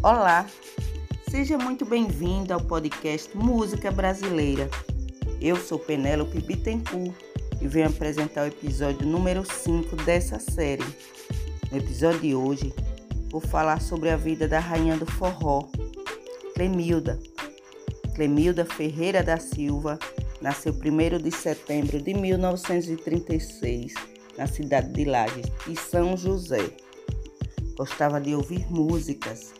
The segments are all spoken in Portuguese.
Olá, seja muito bem-vindo ao podcast Música Brasileira. Eu sou Penélope Bittencourt e venho apresentar o episódio número 5 dessa série. No episódio de hoje, vou falar sobre a vida da rainha do forró, Clemilda. Clemilda Ferreira da Silva nasceu 1 de setembro de 1936 na cidade de Lages e São José. Gostava de ouvir músicas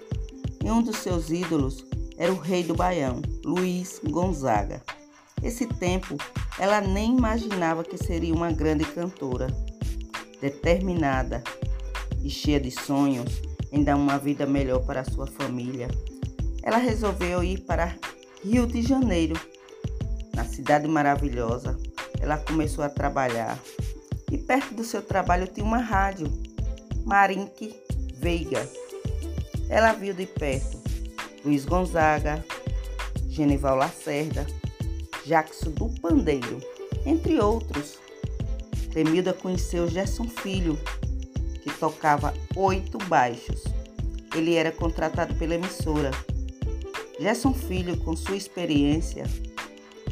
e um dos seus ídolos era o rei do Baião, Luiz Gonzaga. Esse tempo, ela nem imaginava que seria uma grande cantora. Determinada e cheia de sonhos em dar uma vida melhor para sua família, ela resolveu ir para Rio de Janeiro. Na cidade maravilhosa, ela começou a trabalhar e perto do seu trabalho tinha uma rádio, Marinque Veiga. Ela viu de perto Luiz Gonzaga, Genival Lacerda, Jackson do Pandeiro, entre outros. Clemilda conheceu Gerson Filho, que tocava oito baixos. Ele era contratado pela emissora. Gerson Filho, com sua experiência,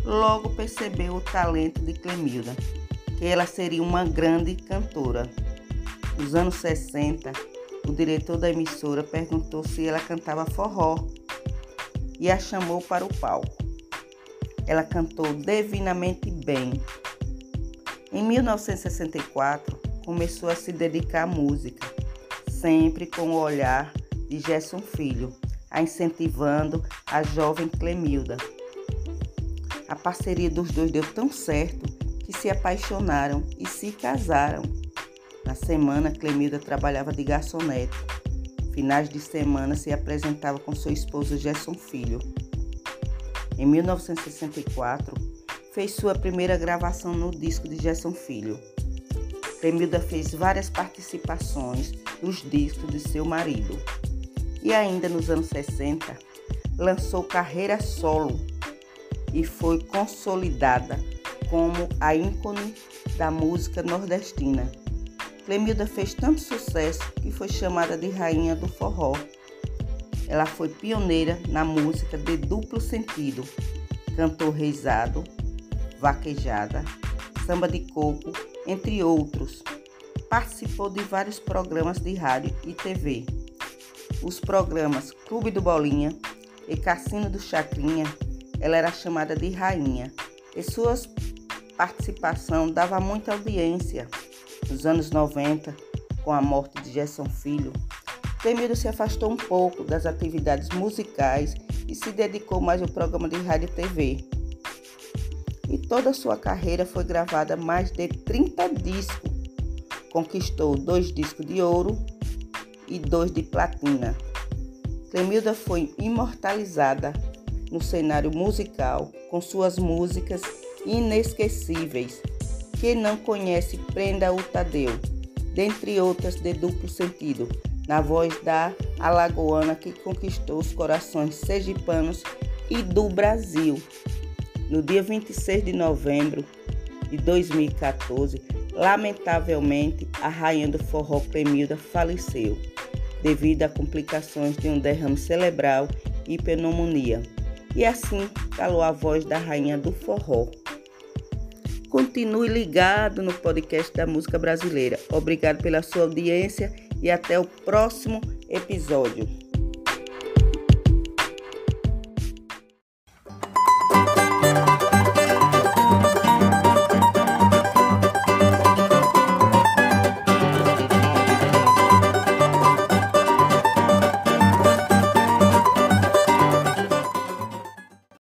logo percebeu o talento de Clemilda, que ela seria uma grande cantora. Nos anos 60, o diretor da emissora perguntou se ela cantava forró e a chamou para o palco. Ela cantou divinamente bem. Em 1964, começou a se dedicar à música, sempre com o olhar de Gerson Filho, a incentivando a jovem Clemilda. A parceria dos dois deu tão certo que se apaixonaram e se casaram. Na semana, Clemilda trabalhava de garçonete. Finais de semana se apresentava com seu esposo Gerson Filho. Em 1964, fez sua primeira gravação no disco de Gerson Filho. Clemilda fez várias participações nos discos de seu marido. E ainda nos anos 60, lançou carreira solo e foi consolidada como a ícone da música nordestina. Clemilda fez tanto sucesso que foi chamada de rainha do forró. Ela foi pioneira na música de duplo sentido, cantou reizado, vaquejada, samba de coco, entre outros. Participou de vários programas de rádio e TV. Os programas Clube do Bolinha e Cassino do Chacrinha, ela era chamada de rainha. E suas participação dava muita audiência. Nos anos 90, com a morte de Gerson Filho, Temiro se afastou um pouco das atividades musicais e se dedicou mais ao programa de rádio e TV. E toda sua carreira foi gravada mais de 30 discos. Conquistou dois discos de ouro e dois de platina. Clemilda foi imortalizada no cenário musical com suas músicas inesquecíveis que não conhece Prenda o Tadeu, dentre outras de duplo sentido, na voz da alagoana que conquistou os corações sergipanos e do Brasil. No dia 26 de novembro de 2014, lamentavelmente, a rainha do forró Clemilda faleceu devido a complicações de um derrame cerebral e pneumonia. E assim calou a voz da rainha do forró. Continue ligado no podcast da música brasileira. Obrigado pela sua audiência e até o próximo episódio.